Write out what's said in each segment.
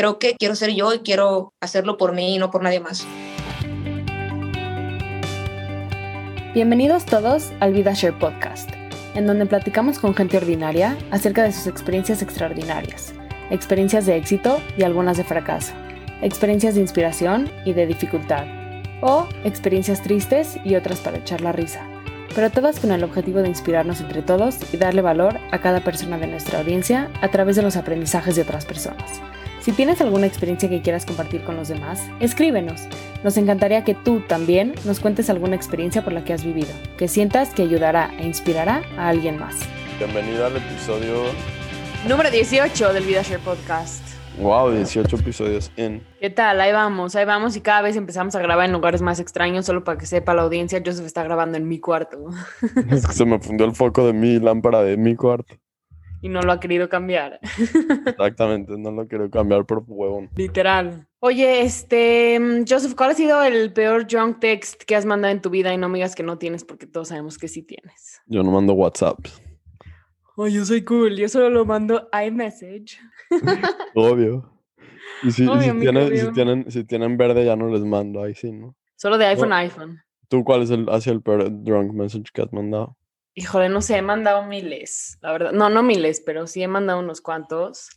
creo que quiero ser yo y quiero hacerlo por mí y no por nadie más. Bienvenidos todos al VidaShare Podcast, en donde platicamos con gente ordinaria acerca de sus experiencias extraordinarias, experiencias de éxito y algunas de fracaso, experiencias de inspiración y de dificultad, o experiencias tristes y otras para echar la risa, pero todas con el objetivo de inspirarnos entre todos y darle valor a cada persona de nuestra audiencia a través de los aprendizajes de otras personas. Si tienes alguna experiencia que quieras compartir con los demás, escríbenos. Nos encantaría que tú también nos cuentes alguna experiencia por la que has vivido, que sientas que ayudará e inspirará a alguien más. Bienvenido al episodio número 18 del VidaShare Podcast. Wow, 18 episodios en. ¿Qué tal? Ahí vamos, ahí vamos y cada vez empezamos a grabar en lugares más extraños, solo para que sepa la audiencia, Joseph está grabando en mi cuarto. Es que se me fundió el foco de mi lámpara de mi cuarto y no lo ha querido cambiar. Exactamente, no lo quiero cambiar por huevón. Literal. Oye, este, Joseph, ¿cuál ha sido el peor drunk text que has mandado en tu vida? Y no me digas que no tienes, porque todos sabemos que sí tienes. Yo no mando WhatsApp. Oh, yo soy cool, yo solo lo mando iMessage. Obvio. Y si, tienen, si, tienen, verde ya no les mando, ahí sí, ¿no? Solo de iPhone a iPhone. ¿Tú cuál es el, hacia el peor drunk message que has mandado? Híjole, no sé, he mandado miles, la verdad. No, no miles, pero sí he mandado unos cuantos.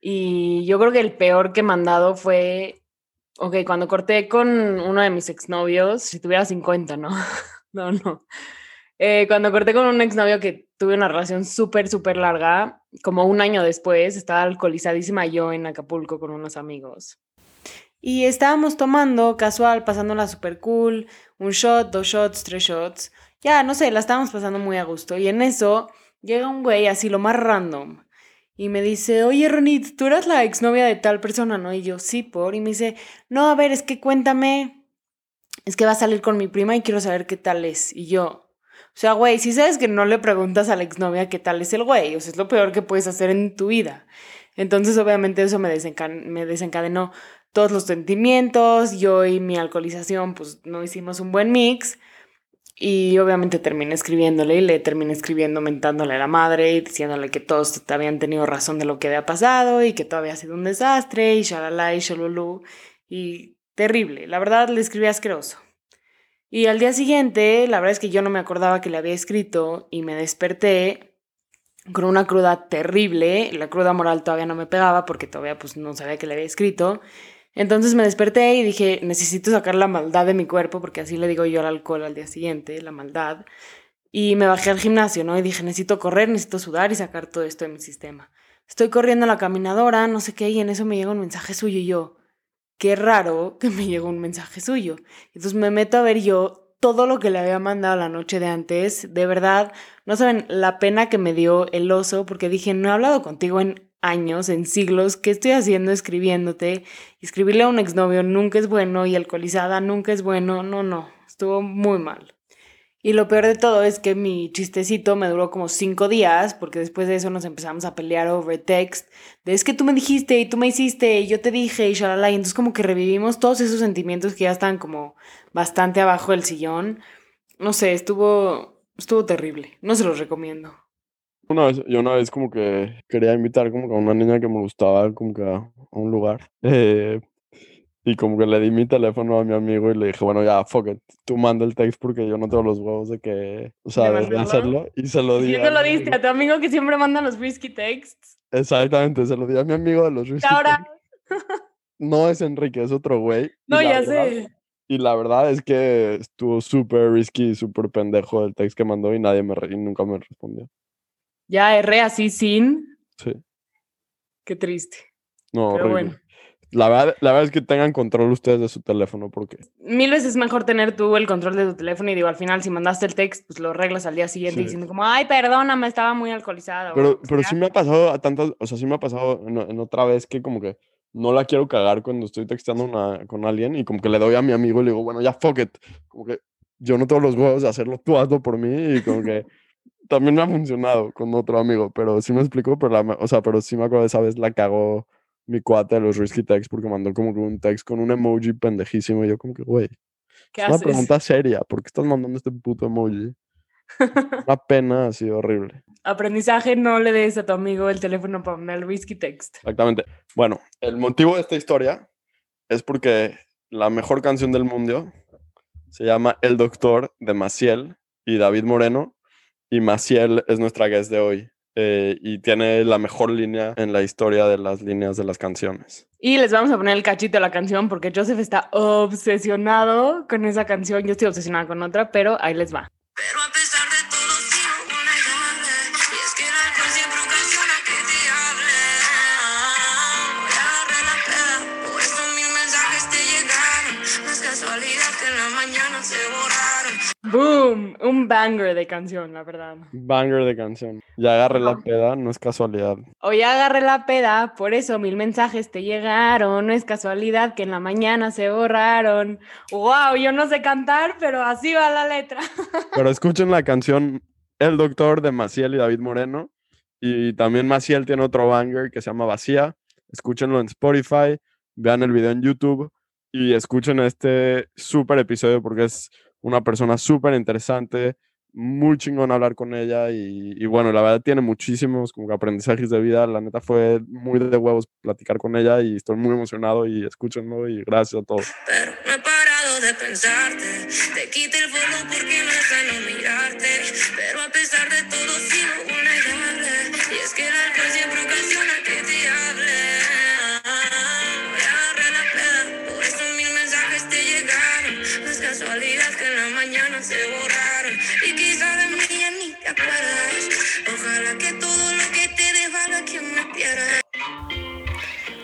Y yo creo que el peor que he mandado fue, ok, cuando corté con uno de mis exnovios, si tuviera 50, ¿no? no, no. Eh, cuando corté con un exnovio que tuve una relación súper, súper larga, como un año después, estaba alcoholizadísima yo en Acapulco con unos amigos. Y estábamos tomando casual, pasándola súper cool, un shot, dos shots, tres shots ya, no sé, la estábamos pasando muy a gusto. Y en eso llega un güey así lo más random. Y me dice, oye Ronit, tú eras la exnovia de tal persona, ¿no? Y yo, sí, por. Y me dice, no, a ver, es que cuéntame. Es que va a salir con mi prima y quiero saber qué tal es. Y yo, o sea, güey, si sabes que no le preguntas a la exnovia qué tal es el güey, o sea, es lo peor que puedes hacer en tu vida. Entonces, obviamente, eso me, me desencadenó todos los sentimientos. Yo y mi alcoholización, pues no hicimos un buen mix. Y obviamente terminé escribiéndole y le terminé escribiendo mentándole a la madre y diciéndole que todos habían tenido razón de lo que había pasado y que todo había sido un desastre y shalala y shalulu. Y terrible, la verdad le escribí asqueroso. Y al día siguiente, la verdad es que yo no me acordaba que le había escrito y me desperté con una cruda terrible. La cruda moral todavía no me pegaba porque todavía pues no sabía que le había escrito. Entonces me desperté y dije, necesito sacar la maldad de mi cuerpo, porque así le digo yo al alcohol al día siguiente, la maldad. Y me bajé al gimnasio, ¿no? Y dije, necesito correr, necesito sudar y sacar todo esto de mi sistema. Estoy corriendo a la caminadora, no sé qué, y en eso me llega un mensaje suyo y yo, qué raro que me llegó un mensaje suyo. Entonces me meto a ver yo todo lo que le había mandado la noche de antes. De verdad, no saben la pena que me dio el oso, porque dije, no he hablado contigo en años, en siglos, ¿qué estoy haciendo escribiéndote? Escribirle a un exnovio nunca es bueno y alcoholizada nunca es bueno. No, no, estuvo muy mal. Y lo peor de todo es que mi chistecito me duró como cinco días, porque después de eso nos empezamos a pelear over text, de es que tú me dijiste y tú me hiciste y yo te dije y shalala, y entonces como que revivimos todos esos sentimientos que ya están como bastante abajo del sillón. No sé, estuvo, estuvo terrible, no se los recomiendo. Una vez, yo una vez como que quería invitar como que a una niña que me gustaba como que a, un lugar. Eh, y como que le di mi teléfono a mi amigo y le dije, bueno, ya, fuck it, tú manda el text porque yo no tengo los huevos de que, o sea, de, hacerlo. Y se lo di. ¿Y lo diste? ¿A tu amigo que siempre manda los risky texts? Exactamente, se lo di a mi amigo de los risky ahora? No es Enrique, es otro güey. No, ya sé. Y la verdad es que estuvo súper risky, súper pendejo el text que mandó y nadie me y nunca me respondió. Ya erré así sin. Sí. Qué triste. No, Pero bueno. La verdad, la verdad es que tengan control ustedes de su teléfono, porque... Mil veces es mejor tener tú el control de tu teléfono y digo, al final, si mandaste el text, pues lo arreglas al día siguiente diciendo como, ay, perdóname, estaba muy alcoholizado. Pero, pero sí me ha pasado a tantas, o sea, sí me ha pasado en, otra vez que como que no la quiero cagar cuando estoy texteando una, con alguien y como que le doy a mi amigo y le digo, bueno, ya fuck it. Como que yo no tengo los huevos de hacerlo, tú hazlo por mí y como que también me ha funcionado con otro amigo, pero sí me explico, pero la, o sea, pero sí me acuerdo de esa vez la cagó mi cuate de los risky texts porque mandó como que un text con un emoji pendejísimo y yo como que, güey, es una pregunta seria, ¿por qué estás mandando este puto emoji? Una pena así horrible. Aprendizaje, no le des a tu amigo el teléfono para mandar el whisky text. Exactamente. Bueno, el motivo de esta historia es porque la mejor canción del mundo se llama El Doctor de Maciel y David Moreno. Y Maciel es nuestra guest de hoy. eh, y tiene la mejor línea en la historia de las líneas de las canciones. Y les vamos a poner el cachito de la canción porque Joseph está obsesionado con esa canción. Yo estoy obsesionada con otra, pero ahí les va. Pero ¡Boom! Un banger de canción, la verdad. Banger de canción. Ya agarré la peda, no es casualidad. Hoy agarré la peda, por eso mil mensajes te llegaron. No es casualidad que en la mañana se borraron. ¡Wow! Yo no sé cantar, pero así va la letra. Pero escuchen la canción El Doctor de Maciel y David Moreno. Y también Maciel tiene otro banger que se llama Vacía. Escúchenlo en Spotify, vean el video en YouTube y escuchen este súper episodio porque es una persona súper interesante, muy chingón hablar con ella y, y bueno, la verdad tiene muchísimos como aprendizajes de vida. La neta fue muy de huevos platicar con ella y estoy muy emocionado y escúchenlo y gracias a todos. Pero no he parado de pensarte Te quité el follow porque no es sano mirarte Pero a pesar de todo sigo vulnerable Y es que el alcohol siempre ocasiona te acuerdas Ojalá que todo lo que te dé valga que me pierdas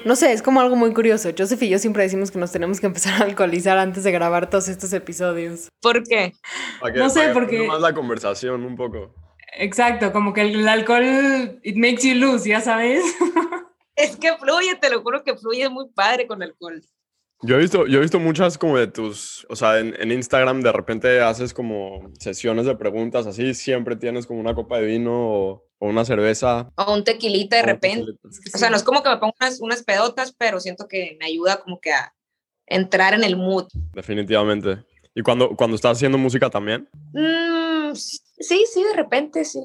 No sé, es como algo muy curioso. Joseph y yo siempre decimos que nos tenemos que empezar a alcoholizar antes de grabar todos estos episodios. ¿Por qué? No sé, porque- más la conversación un poco. Exacto, como que el alcohol, it makes you lose, ya sabes. Es que fluye, te lo juro que fluye muy padre con alcohol. Yo he visto, yo he visto muchas como de tus, o sea, en, en Instagram de repente haces como sesiones de preguntas así, siempre tienes como una copa de vino o, o una cerveza. O un tequilita de repente. tequilita. O sea, no es como que me pongo unas, unas pedotas, pero siento que me ayuda como que a entrar en el mood. Definitivamente. ¿Y cuando, cuando estás haciendo música también? Mm, sí, sí, de repente, sí.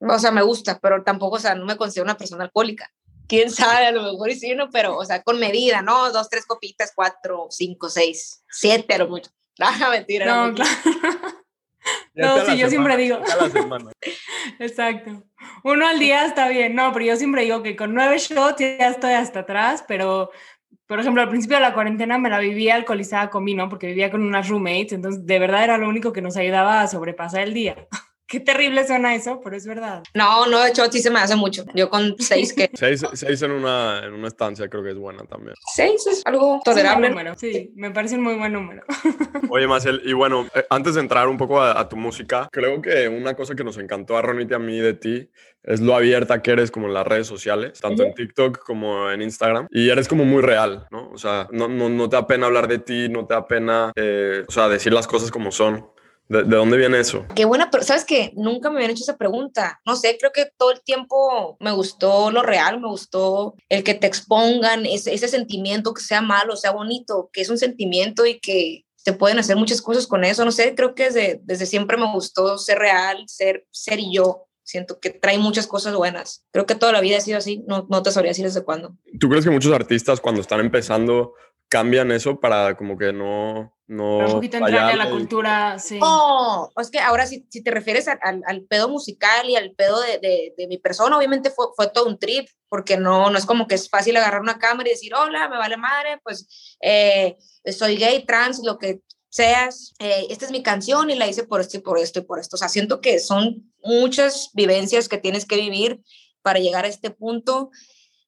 O sea, me gusta, pero tampoco, o sea, no me considero una persona alcohólica. Quién sabe, a lo mejor ¿no? Pero, o sea, con medida, ¿no? Dos, tres copitas, cuatro, cinco, seis, siete, a lo mucho. No, mentira. No, claro. No, sí, yo siempre semana, digo. la semana. Exacto. Uno al día está bien. No, pero yo siempre digo que con nueve shots ya estoy hasta atrás, pero, por ejemplo, al principio de la cuarentena me la vivía alcoholizada con vino porque vivía con unas roommates, entonces de verdad era lo único que nos ayudaba a sobrepasar el día. Qué terrible suena eso, pero es verdad. No, no, de hecho, sí se me hace mucho. Yo con seis, que Seis, seis en, una, en una estancia creo que es buena también. seis es algo tolerable. número, sí, me parece un muy buen número. Oye, Marcel, y bueno, eh, antes de entrar un poco a, a tu música, creo que una cosa que nos encantó a Ronit y a mí de ti es lo abierta que eres como en las redes sociales, tanto en TikTok como en Instagram, y eres como muy real, ¿no? O sea, no, no, no te da pena hablar de ti, no te da pena, eh, o sea, decir las cosas como son. ¿De, de dónde viene eso? Qué buena, pero sabes que nunca me habían hecho esa pregunta. No sé, creo que todo el tiempo me gustó lo real, me gustó el que te expongan ese, ese sentimiento, que sea malo, sea bonito, que es un sentimiento y que se pueden hacer muchas cosas con eso. No sé, creo que desde, desde siempre me gustó ser real, ser, ser yo. Siento que trae muchas cosas buenas. Creo que toda la vida ha sido así. No, no te sabría decir desde cuándo. ¿Tú crees que muchos artistas cuando están empezando cambian eso para como que no... no un poquito entrarle a la cultura, sí. Oh, es que ahora si, si te refieres al, al, al pedo musical y al pedo de, de, de, mi persona, obviamente fue, fue todo un trip, porque no, no es como que es fácil agarrar una cámara y decir, hola, me vale madre, pues eh, soy gay, trans, lo que seas, eh, esta es mi canción y la hice por esto y por esto y por esto. O sea, siento que son muchas vivencias que tienes que vivir para llegar a este punto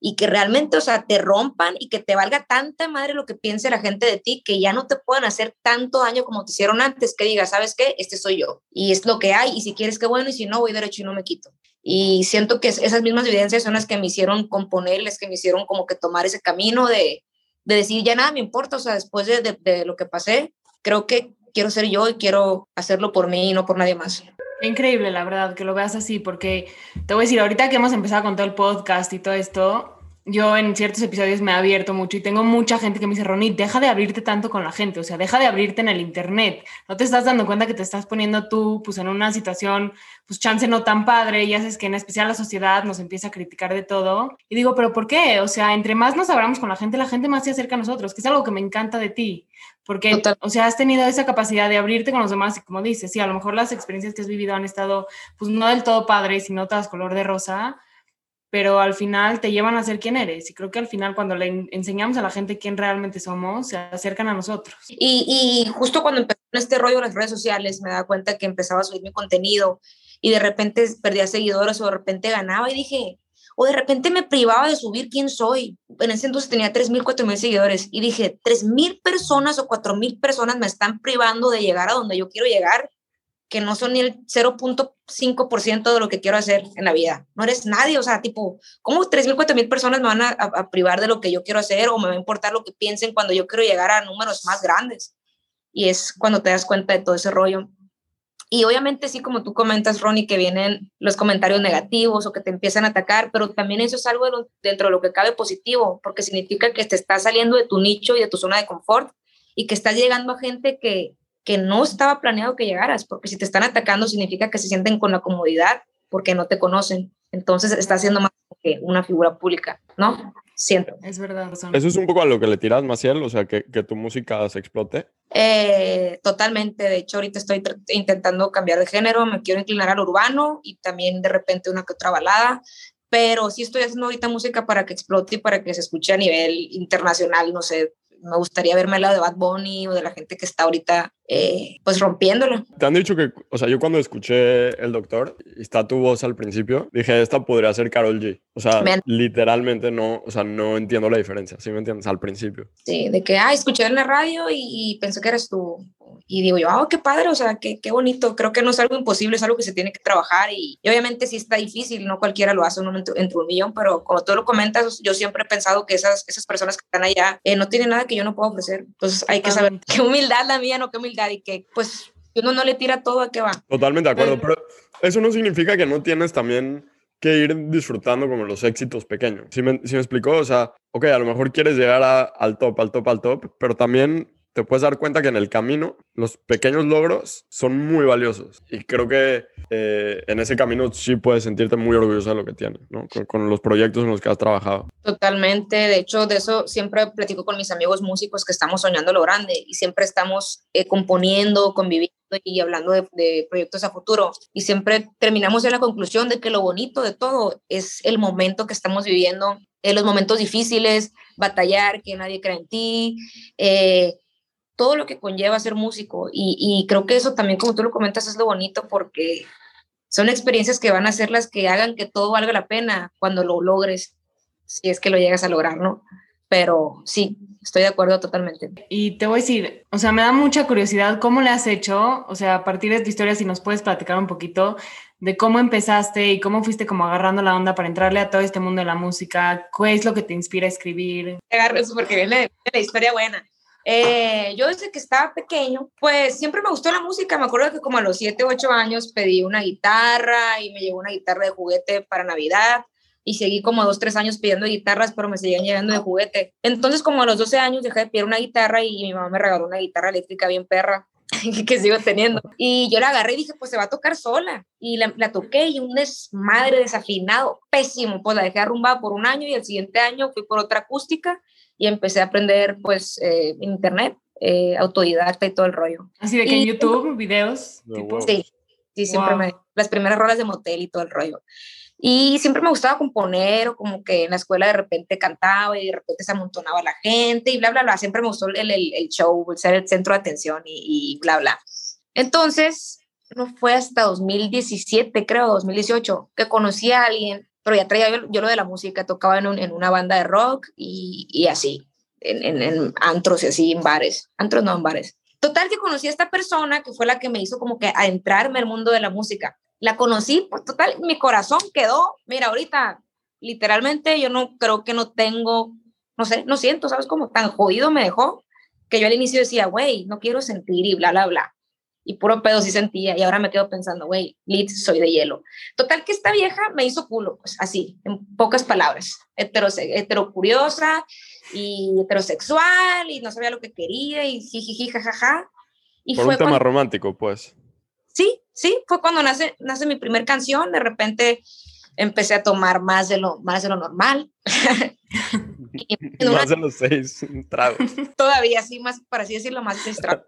y que realmente, o sea, te rompan y que te valga tanta madre lo que piense la gente de ti, que ya no te puedan hacer tanto daño como te hicieron antes, que digas, ¿sabes qué? Este soy yo. Y es lo que hay, y si quieres, qué bueno, y si no, voy derecho y no me quito. Y siento que esas mismas evidencias son las que me hicieron componer, las que me hicieron como que tomar ese camino de, de decir, ya nada me importa, o sea, después de, de, de lo que pasé, creo que quiero ser yo y quiero hacerlo por mí y no por nadie más. Increíble, la verdad, que lo veas así, porque te voy a decir, ahorita que hemos empezado con todo el podcast y todo esto, yo en ciertos episodios me he abierto mucho y tengo mucha gente que me dice, Ronnie, deja de abrirte tanto con la gente, o sea, deja de abrirte en el Internet. No te estás dando cuenta que te estás poniendo tú pues en una situación, pues chance no tan padre y haces que en especial la sociedad nos empieza a criticar de todo. Y digo, pero ¿por qué? O sea, entre más nos abramos con la gente, la gente más se acerca a nosotros, que es algo que me encanta de ti. Porque, o sea, has tenido esa capacidad de abrirte con los demás y como dices, sí, a lo mejor las experiencias que has vivido han estado, pues no del todo padres, sino todas color de rosa, pero al final te llevan a ser quien eres. Y creo que al final cuando le enseñamos a la gente quién realmente somos, se acercan a nosotros. Y, y justo cuando empezó este rollo de las redes sociales, me daba cuenta que empezaba a subir mi contenido y de repente perdía seguidores o de repente ganaba y dije, o de repente me privaba de subir quién soy. En ese entonces tenía 3.000, 4.000 seguidores y dije, 3.000 personas o 4.000 personas me están privando de llegar a donde yo quiero llegar que no son ni el 0.5% de lo que quiero hacer en la vida. No eres nadie, o sea, tipo, ¿cómo 3.000, 4.000 personas me van a, a, privar de lo que yo quiero hacer o me va a importar lo que piensen cuando yo quiero llegar a números más grandes? Y es cuando te das cuenta de todo ese rollo. Y obviamente sí, como tú comentas, Ronnie, que vienen los comentarios negativos o que te empiezan a atacar, pero también eso es algo dentro de lo que cabe positivo, porque significa que te estás saliendo de tu nicho y de tu zona de confort y que estás llegando a gente que, que no estaba planeado que llegaras, porque si te están atacando significa que se sienten con la comodidad porque no te conocen. Entonces está siendo más que una figura pública, ¿no? Siento. Es verdad. Eso es un poco a lo que le tiras, Maciel, o sea, que, que tu música se explote. Eh, totalmente. De hecho, ahorita estoy intentando cambiar de género, me quiero inclinar al urbano y también de repente una que otra balada, pero sí estoy haciendo ahorita música para que explote y para que se escuche a nivel internacional, no sé, me gustaría verme al lado de Bad Bunny o de la gente que está ahorita eh, pues rompiéndola. Te han dicho que, o sea, yo cuando escuché El Doctor y está tu voz al principio, dije, esta podría ser Carol G. O sea, literalmente no, o sea, no entiendo la diferencia, ¿sí me entiendes? Al principio. Sí, de que, ah, escuché en la radio y, pensé que eres tú. Y digo yo, ah, qué padre, o sea, qué, qué bonito. Creo que no es algo imposible, es algo que se tiene que trabajar y, obviamente sí está difícil, no cualquiera lo hace uno entre, un millón, pero como tú lo comentas, yo siempre he pensado que esas, esas personas que están allá eh, no tienen nada que yo no puedo ofrecer. Entonces hay que saber qué humildad la mía, no qué humildad y que pues uno no le tira todo a qué va. Totalmente de acuerdo, pero eso no significa que no tienes también que ir disfrutando como los éxitos pequeños. Si me, si me explicó, o sea, ok, a lo mejor quieres llegar al top, al top, al top, pero también te puedes dar cuenta que en el camino los pequeños logros son muy valiosos. Y creo que eh, en ese camino sí puedes sentirte muy orgulloso de lo que tienes, ¿no? Con, los proyectos en los que has trabajado. Totalmente. De hecho, de eso siempre platico con mis amigos músicos que estamos soñando lo grande y siempre estamos eh, componiendo, conviviendo y hablando de, de, proyectos a futuro. Y siempre terminamos en la conclusión de que lo bonito de todo es el momento que estamos viviendo, en los momentos difíciles, batallar, que nadie cree en ti. Eh, todo lo que conlleva ser músico. Y, creo que eso también, como tú lo comentas, es lo bonito porque son experiencias que van a ser las que hagan que todo valga la pena cuando lo logres, si es que lo llegas a lograr, ¿no? Pero sí, estoy de acuerdo totalmente. Y te voy a decir, o sea, me da mucha curiosidad cómo le has hecho, o sea, a partir de tu historia, si nos puedes platicar un poquito de cómo empezaste y cómo fuiste como agarrando la onda para entrarle a todo este mundo de la música, qué es lo que te inspira a escribir. Agarro porque viene la historia buena. Eh, yo desde que estaba pequeño, pues siempre me gustó la música. Me acuerdo que como a los 7, 8 años pedí una guitarra y me llegó una guitarra de juguete para Navidad y seguí como 2, 3 años pidiendo guitarras, pero me seguían llegando de juguete. Entonces como a los 12 años dejé de pedir una guitarra y mi mamá me regaló una guitarra eléctrica bien perra que sigo teniendo. Y yo la agarré y dije, pues se va a tocar sola. Y la, la, toqué y un desmadre desafinado, pésimo. Pues la dejé arrumbada por un año y el siguiente año fui por otra acústica y empecé a aprender pues eh, en internet, eh, autodidacta y todo el rollo. Así de que en YouTube, videos. Sí, sí, siempre me, las primeras rolas de motel y todo el rollo. Y siempre me gustaba componer o como que en la escuela de repente cantaba y de repente se amontonaba la gente y bla, bla, bla. Siempre me gustó el, el, el show, ser el centro de atención y, y bla, bla. Entonces, no fue hasta 2017, creo, 2018, que conocí a alguien pero ya traía yo, lo de la música, tocaba en, en una banda de rock y, y así, en, en, antros y así, en bares, antros no en bares. Total que conocí a esta persona que fue la que me hizo como que adentrarme al mundo de la música. La conocí, pues total, mi corazón quedó, mira, ahorita literalmente yo no creo que no tengo, no sé, no siento, ¿sabes? Como tan jodido me dejó que yo al inicio decía, güey, no quiero sentir y bla, bla, bla. Y puro pedo sí sentía y ahora me quedo pensando, güey, Liz, soy de hielo. Total que esta vieja me hizo culo, pues así, en pocas palabras, heterose heterocuriosa y heterosexual y no sabía lo que quería y jijiji, jajaja. Y Por fue un tema cuando- romántico, pues. Sí, sí, fue cuando nace, nace mi primer canción, de repente empecé a tomar más de lo, más de lo normal. en una Más de los seis tragos. todavía así, más, para así decirlo, más distraído.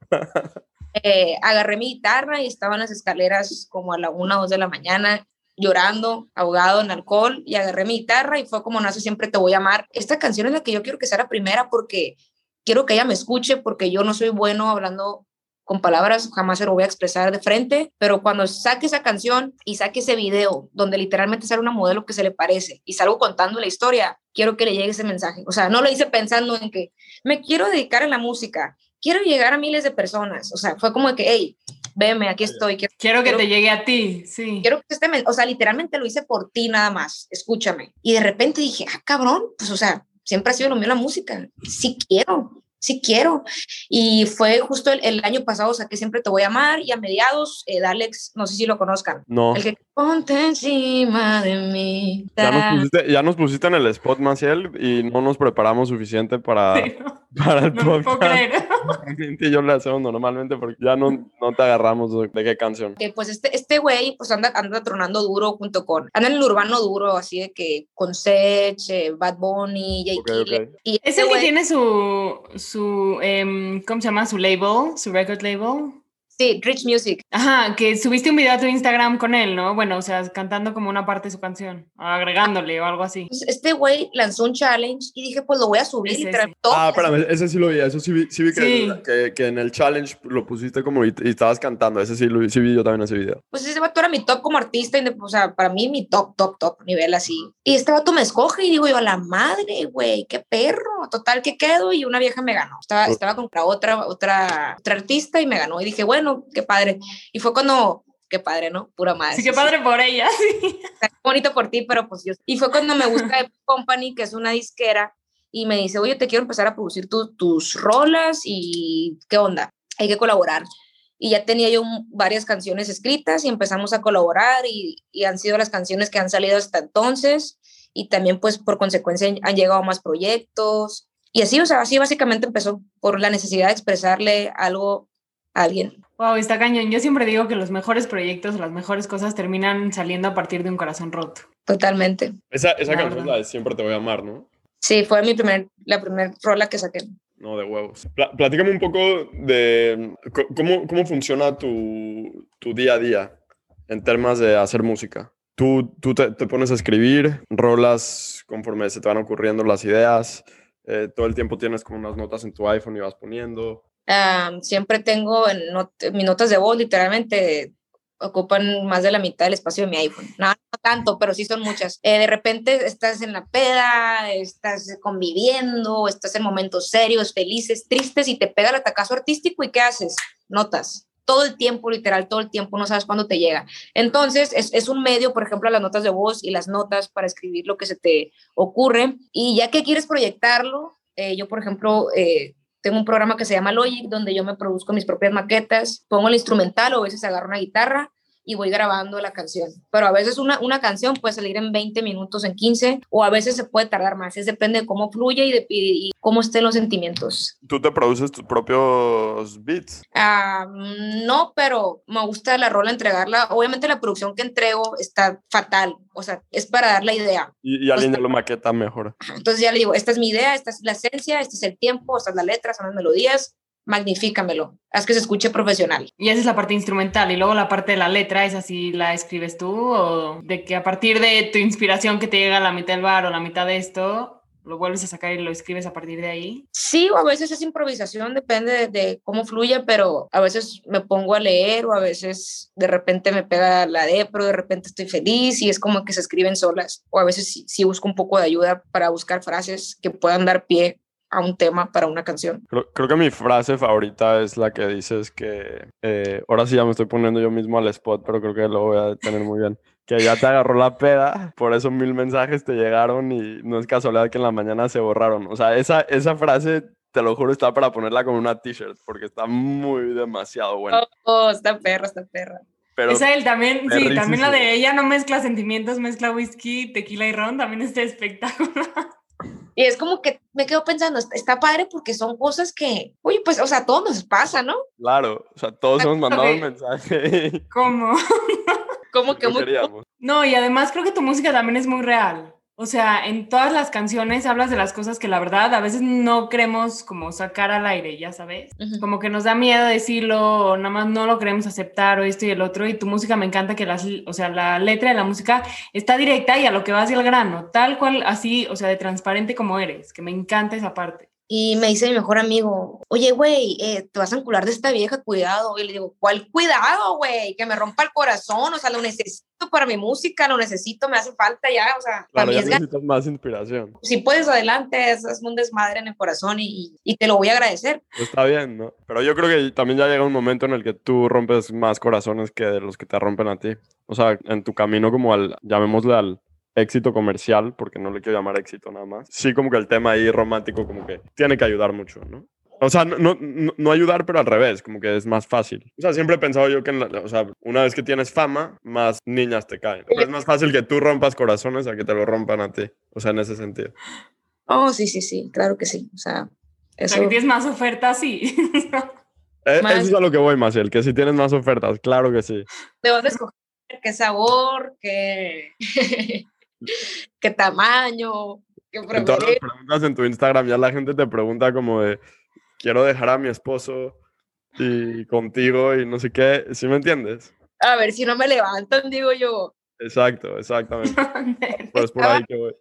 Eh, agarré mi guitarra y estaba en las escaleras como a la una o dos de la mañana llorando, ahogado en alcohol y agarré mi guitarra y fue como Nace siempre te voy a amar. Esta canción es la que yo quiero que sea la primera porque quiero que ella me escuche porque yo no soy bueno hablando con palabras, jamás se lo voy a expresar de frente, pero cuando saque esa canción y saque ese video donde literalmente sale una modelo que se le parece y salgo contando la historia, quiero que le llegue ese mensaje. O sea, no lo hice pensando en que me quiero dedicar a la música, quiero llegar a miles de personas. O sea, fue como de que, hey, veme, aquí estoy. Quiero, Quiero que Quiero- te llegue a ti, sí. quiero que este, men- o sea, literalmente lo hice por ti nada más, escúchame. Y de repente dije, ah, cabrón, pues, o sea, siempre ha sido lo mío la música. Sí quiero, sí quiero. Y fue justo el, el año pasado, saqué Siempre Te Voy a Amar y a mediados, eh, Dalex, no sé si lo conozcan. No. El que ponte encima de mí. Ya nos, ta". pusiste, ya nos pusiste en el spot, Maciel, y no nos preparamos suficiente para, Sí, no, para el no puedo podcast. creer. Realmente yo lo hacemos normalmente porque ya no, no te agarramos de, qué canción. que pues este este güey pues anda anda tronando duro junto con anda en el urbano duro así de que con Sech, eh, Bad Bunny, Jay Ok, Killer, ok. y Es este que güey- tiene su, su em, ¿cómo se llama? Su label, su record label. Sí Rich Music Ajá, que subiste un video a tu Instagram con él, ¿no? Bueno, o sea, cantando como una parte de su canción, agregándole o algo así. Pues, este güey lanzó un challenge y dije pues lo voy a subir Ese, literal ese. todo Ah, espérame, ese sí lo vi, eso sí vi, sí vi que, Sí. que, que en el challenge lo pusiste como y, y estabas cantando, ese sí lo vi, sí vi yo también ese video. pues ese vato era mi top como artista, inde- o sea, para mí mi top, top, top nivel así. Y este vato me escoge y digo yo, a la madre, güey, qué perro. Total que quedo y una vieja me ganó. Estaba, Oh. estaba con otra, otra, otra artista y me ganó. Y dije, bueno, qué padre. Y fue cuando, qué padre, ¿no? Pura madre. Así que padre por ella, sí. Está bonito por ti, pero pues yo. Y fue cuando me busca Epic Company, que es una disquera, y me dice, oye, te quiero empezar a producir tu- tus rolas y qué onda, hay que colaborar. Y ya tenía yo un- varias canciones escritas y empezamos a colaborar y, y han sido las canciones que han salido hasta entonces y también pues por consecuencia han llegado más proyectos y así, o sea, así básicamente empezó por la necesidad de expresarle algo a alguien. Wow, está cañón. Yo siempre digo que los mejores proyectos, las mejores cosas terminan saliendo a partir de un corazón roto. Totalmente. Esa, esa La canción es verdad. la de Siempre te voy a amar, ¿no? Sí, fue mi primer, la primera rola que saqué. No, de huevos. Pla- platícame un poco de cómo, cómo funciona tu, tu día a día en temas de hacer música. Tú, tú te, te pones a escribir, rolas conforme se te van ocurriendo las ideas, eh, todo el tiempo tienes como unas notas en tu iPhone y vas poniendo. Siempre tengo en not- mis notas de voz, literalmente ocupan más de la mitad del espacio de mi iPhone. No, no tanto, pero sí son muchas. Eh, de repente estás en la peda, estás conviviendo, estás en momentos serios, felices, tristes y te pega el atacazo artístico y ¿qué haces? Notas. Todo el tiempo, literal, todo el tiempo, no sabes cuándo te llega. Entonces, es, es un medio, por ejemplo, las notas de voz y las notas para escribir lo que se te ocurre. Y ya que quieres proyectarlo, eh, yo, por ejemplo, eh, tengo un programa que se llama Logic, donde yo me produzco mis propias maquetas, pongo el instrumental o a veces agarro una guitarra y voy grabando la canción. Pero a veces una, una canción puede salir en 20 minutos, en 15, o a veces se puede tardar más. Es depende de cómo fluye y, de, y, y cómo estén los sentimientos. ¿Tú te produces tus propios beats? Ah, no, pero me gusta la rola entregarla. Obviamente la producción que entrego está fatal, o sea, es para dar la idea. Y, y alguien lo maqueta mejor. Entonces ya le digo, esta es mi idea, esta es la esencia, este es el tiempo, esta es la letra, son las melodías, magnifícamelo, haz que se escuche profesional. Y esa es la parte instrumental. Y luego la parte de la letra, ¿esa sí la escribes tú? ¿O de que a partir de tu inspiración que te llega a la mitad del bar o la mitad de esto, lo vuelves a sacar y lo escribes a partir de ahí? Sí, o a veces es improvisación, depende de, de cómo fluya, pero a veces me pongo a leer o a veces de repente me pega la depro, de repente estoy feliz y es como que se escriben solas. O a veces sí, sí busco un poco de ayuda para buscar frases que puedan dar pie a un tema para una canción. Creo, creo que mi frase favorita es la que dices que eh, ahora sí ya me estoy poniendo yo mismo al spot, pero creo que lo voy a tener muy bien. Que ya te agarró la peda, por eso mil mensajes te llegaron y no es casualidad que en la mañana se borraron. O sea, esa, esa frase te lo juro, está para ponerla con una t-shirt, porque está muy demasiado buena. Oh, oh, está perra, está perra. Pero Esa él también, sí, también la de ella no mezcla sentimientos, mezcla whisky, tequila y ron, también está espectacular. Y es como que me quedo pensando, está, padre porque son cosas que, oye, pues, o sea, a todos nos pasa, ¿no? claro, o sea, todos hemos mandado un mensaje. ¿Cómo? Como que muy... No, y además creo que tu música también es muy real. O sea, en todas las canciones hablas de las cosas que la verdad a veces no queremos como sacar al aire, ya sabes. Como que nos da miedo decirlo, o nada más no lo queremos aceptar, o esto y el otro. Y tu música me encanta que las, o sea, la letra de la música está directa y a lo que va hacia el grano, tal cual, así, o sea, de transparente como eres, que me encanta esa parte. Y me dice mi mejor amigo, oye, güey, eh, te vas a encular de esta vieja, cuidado. Y le digo, ¿cuál cuidado, güey? Que me rompa el corazón, o sea, lo necesito para mi música, lo necesito, me hace falta ya, o sea, Claro, ya necesitas más inspiración. si puedes adelante, es, es un desmadre en el corazón y, y te lo voy a agradecer. Está bien, ¿no? Pero yo creo que también ya llega un momento en el que tú rompes más corazones que de los que te rompen a ti. O sea, en tu camino como al, llamémosle al éxito comercial, porque no le quiero llamar éxito nada más. Sí, como que el tema ahí romántico como que tiene que ayudar mucho, ¿no? O sea, no, no, no- no ayudar, pero al revés, como que es más fácil. O sea, siempre he pensado yo que, en la- o sea, una vez que tienes fama, más niñas te caen. Pero es más fácil que tú rompas corazones a que te lo rompan a ti. O sea, en ese sentido. Oh, sí, sí, sí, claro que sí. O sea, O eso. sea, que tienes más ofertas, sí. Eh, Más- Eso es a lo que voy, Maciel, que si tienes más ofertas, claro que sí. de dónde escoger, qué sabor, qué, qué tamaño, qué En todas las preguntas en tu Instagram ya la gente te pregunta como de, quiero dejar a mi esposo y contigo y no sé qué, ¿sí me entiendes? A ver si no me levantan, digo yo, Exacto, exactamente. Pues por ahí que voy.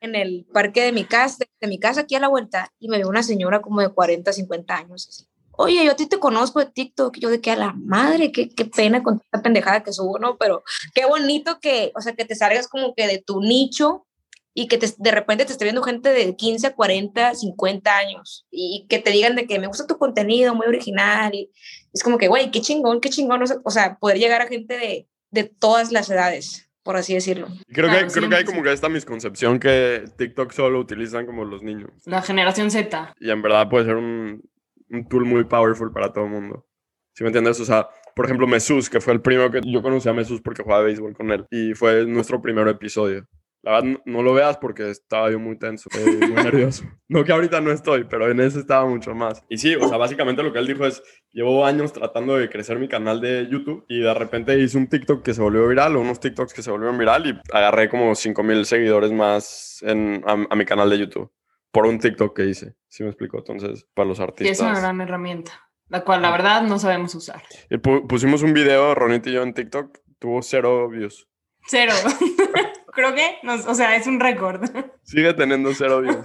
en el parque de mi casa, de mi casa aquí a la vuelta, y me veo una señora como de 40, 50 años. así. Oye, yo a ti te conozco de TikTok, yo de que a la madre, qué, qué pena con tanta pendejada que subo, ¿no? Pero qué bonito que, o sea, que te salgas como que de tu nicho y que te, de repente te esté viendo gente de 15 a 40, 50 años y que te digan de que me gusta tu contenido, muy original. Y es como que, güey, qué chingón, qué chingón, o sea, poder llegar a gente de, de todas las edades, por así decirlo. Creo, Claro, que, creo que hay 100%. como que esta misconcepción que TikTok solo utilizan como los niños. La generación Z. Y en verdad puede ser un, un tool muy powerful para todo el mundo. ¿Sí me entiendes? O sea, por ejemplo, Mesús, que fue el primero que yo conocí a Mesús porque jugaba béisbol con él. Y fue nuestro primer episodio. La verdad, no, lo veas porque estaba yo muy tenso, eh, muy nervioso. No que ahorita no estoy, pero en ese estaba mucho más. Y sí, o sea, básicamente lo que él dijo es, llevo años tratando de crecer mi canal de YouTube y de repente hice un TikTok que se volvió viral, o unos TikToks que se volvieron viral y agarré como 5 mil seguidores más en, a, a mi canal de YouTube por un TikTok que hice. ¿Sí me explico? Entonces, para los Y es artistas. una gran herramienta, la cual la verdad no sabemos usar. Y pu- pusimos un video, Ronit y yo, en TikTok, tuvo cero views. Cero. Creo que, nos- o sea, es un récord. Sigue teniendo cero views.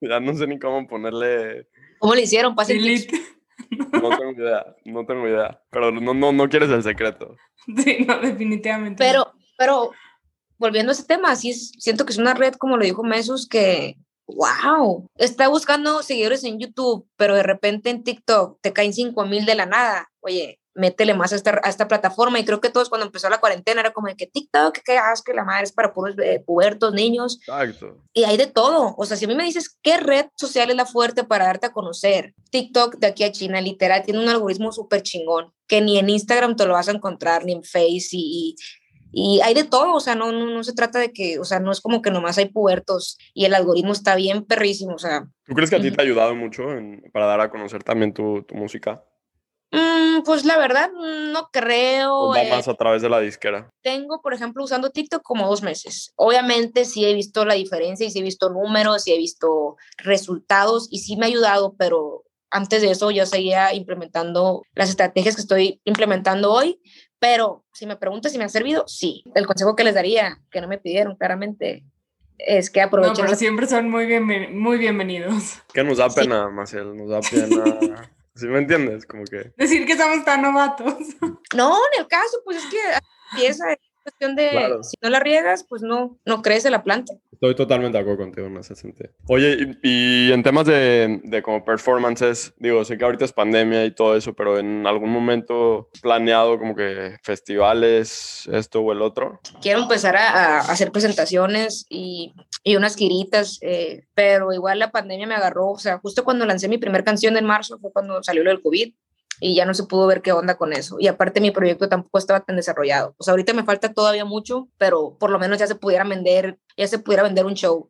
ya no sé ni cómo ponerle. ¿Cómo le hicieron? Delete. No tengo idea, no tengo idea. Pero no, no, no quieres el secreto. Sí, no, definitivamente. no. Pero, pero volviendo a ese tema, sí es- siento que es una red, como lo dijo Mesos, que, wow, está buscando seguidores en YouTube, pero de repente en TikTok te caen 5 mil de la nada. Oye, métele más a esta, a esta plataforma. Y creo que todos cuando empezó la cuarentena era como de que TikTok, que asco, la madre es para puros eh, pubertos, niños. Exacto. Y hay de todo. O sea, si a mí me dices qué red social es la fuerte para darte a conocer, TikTok de aquí a China, literal, tiene un algoritmo súper chingón, que ni en Instagram te lo vas a encontrar, ni en Face, y, y, y hay de todo. O sea, no, no, no se trata de que, o sea, no es como que nomás hay pubertos y el algoritmo está bien perrísimo. O sea, ¿Tú crees que a ti te ha ayudado mucho en- para dar a conocer también tu, tu música? mm, pues la verdad, no creo. ¿O va eh, más a través de la disquera? tengo, por ejemplo, usando TikTok como dos meses. Obviamente sí he visto la diferencia y sí he visto números, sí he visto resultados y sí me ha ayudado, pero antes de eso yo seguía implementando las estrategias que estoy implementando hoy. Pero si me preguntas si me han servido, sí. El consejo que les daría, que no me pidieron claramente, es que No, aprovechen. pero esa- siempre son muy, bienven- muy bienvenidos. Que nos da Sí. pena, Marcel, nos da pena. ¿Sí me entiendes? Como que... Decir que somos tan novatos. No, en el caso, pues es que empieza, cuestión de Claro. si no la riegas, pues no, no crece la planta. Estoy totalmente de acuerdo contigo en ese sentido. Oye, y, y en temas de, de como performances, digo, sé que ahorita es pandemia y todo eso, pero en algún momento planeado como que festivales, esto o el otro. Quiero empezar a, a hacer presentaciones y, y unas giritas, eh, pero igual la pandemia me agarró, o sea, justo cuando lancé mi primer canción en marzo fue cuando salió lo del COVID y ya no se pudo ver qué onda con eso. Y aparte mi proyecto tampoco estaba tan desarrollado. O sea, ahorita me falta todavía mucho, pero por lo menos ya se pudiera vender, ya se pudiera vender un show.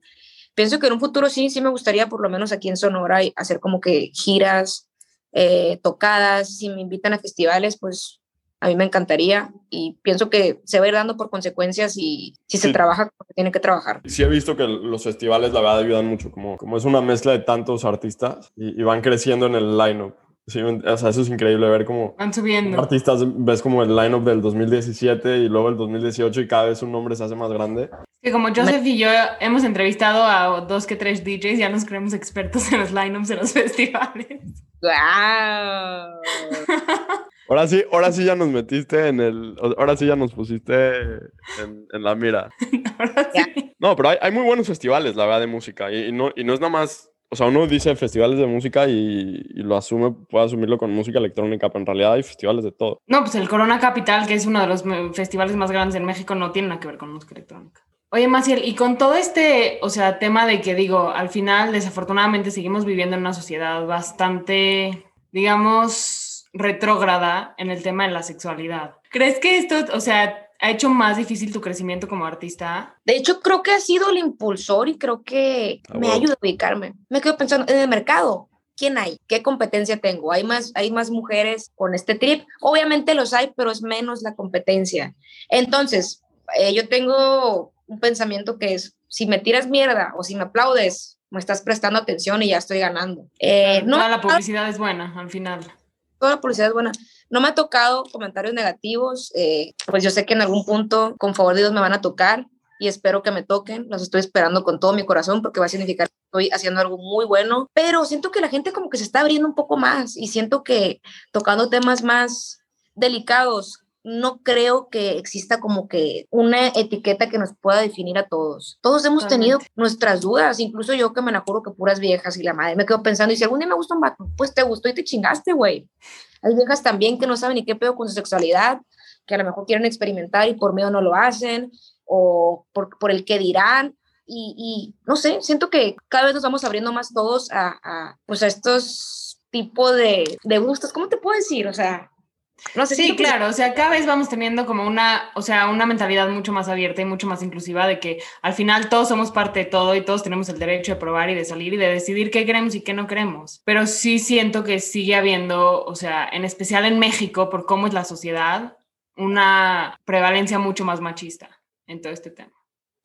Pienso que en un futuro sí, sí me gustaría por lo menos aquí en Sonora hacer como que giras, eh, tocadas, si me invitan a festivales, pues a mí me encantaría y pienso que se va a ir dando por consecuencias y si se Sí. trabaja se tiene que trabajar. Sí he visto que los festivales la verdad ayudan mucho, como, como es una mezcla de tantos artistas y, y van creciendo en el line-up. Sí, o sea, eso es increíble ver cómo Van subiendo. artistas ves como el line-up del 2017 y luego el 2018 y cada vez un nombre se hace más grande. Que como Joseph y yo hemos entrevistado a dos que tres DJs, ya nos creemos expertos en los lineups de los festivales. ¡Guau! Ahora sí, ahora sí ya nos metiste en el, ahora sí ya nos pusiste en, en la mira. Ahora sí. No, pero hay, hay muy buenos festivales, la verdad, de música. Y, y no, y no es nada más, o sea, uno dice festivales de música y, lo asume, puede asumirlo con música electrónica, pero en realidad hay festivales de todo. No, pues el Corona Capital, que es uno de los festivales más grandes en México, no tiene nada que ver con música electrónica. Oye, Maciel, y con todo este, o sea, tema de que digo, al final, desafortunadamente, seguimos viviendo en una sociedad bastante, digamos, retrógrada en el tema de la sexualidad. ¿Crees que esto, o sea, ha hecho más difícil tu crecimiento como artista? De hecho, creo que ha sido el impulsor y creo que Ah, me wow. ayuda a ubicarme. Me quedo pensando en el mercado. ¿Quién hay? ¿Qué competencia tengo? ¿Hay más, hay más mujeres con este trip? Obviamente los hay, pero es menos la competencia. Entonces, eh, yo tengo un pensamiento que es, si me tiras mierda o si me aplaudes, me estás prestando atención y ya estoy ganando. Eh, no, Toda la publicidad es buena, al final. toda la publicidad es buena. No me ha tocado comentarios negativos, eh, pues yo sé que en algún punto, con favor de Dios, me van a tocar y espero que me toquen. Los estoy esperando con todo mi corazón porque va a significar que estoy haciendo algo muy bueno, pero siento que la gente como que se está abriendo un poco más y siento que tocando temas más delicados, no creo que exista como que una etiqueta que nos pueda definir a todos. Todos hemos tenido Totalmente. nuestras dudas, incluso yo que me la juro que puras viejas y la madre me quedo pensando, y si algún día me gusta un vato, pues te gustó y te chingaste, güey. Hay viejas también que no saben ni qué pedo con su sexualidad, que a lo mejor quieren experimentar y por miedo no lo hacen, o por, por el que dirán. Y, y no sé, siento que cada vez nos vamos abriendo más todos a, a, pues a estos tipos de, de gustos. ¿Cómo te puedo decir? O sea, no sé. Sí, que- claro, o sea, cada vez vamos teniendo como una, o sea, una mentalidad mucho más abierta y mucho más inclusiva de que al final todos somos parte de todo y todos tenemos el derecho de probar y de salir y de decidir qué queremos y qué no queremos. Pero sí siento que sigue habiendo, o sea, en especial en México, por cómo es la sociedad, una prevalencia mucho más machista en todo este tema.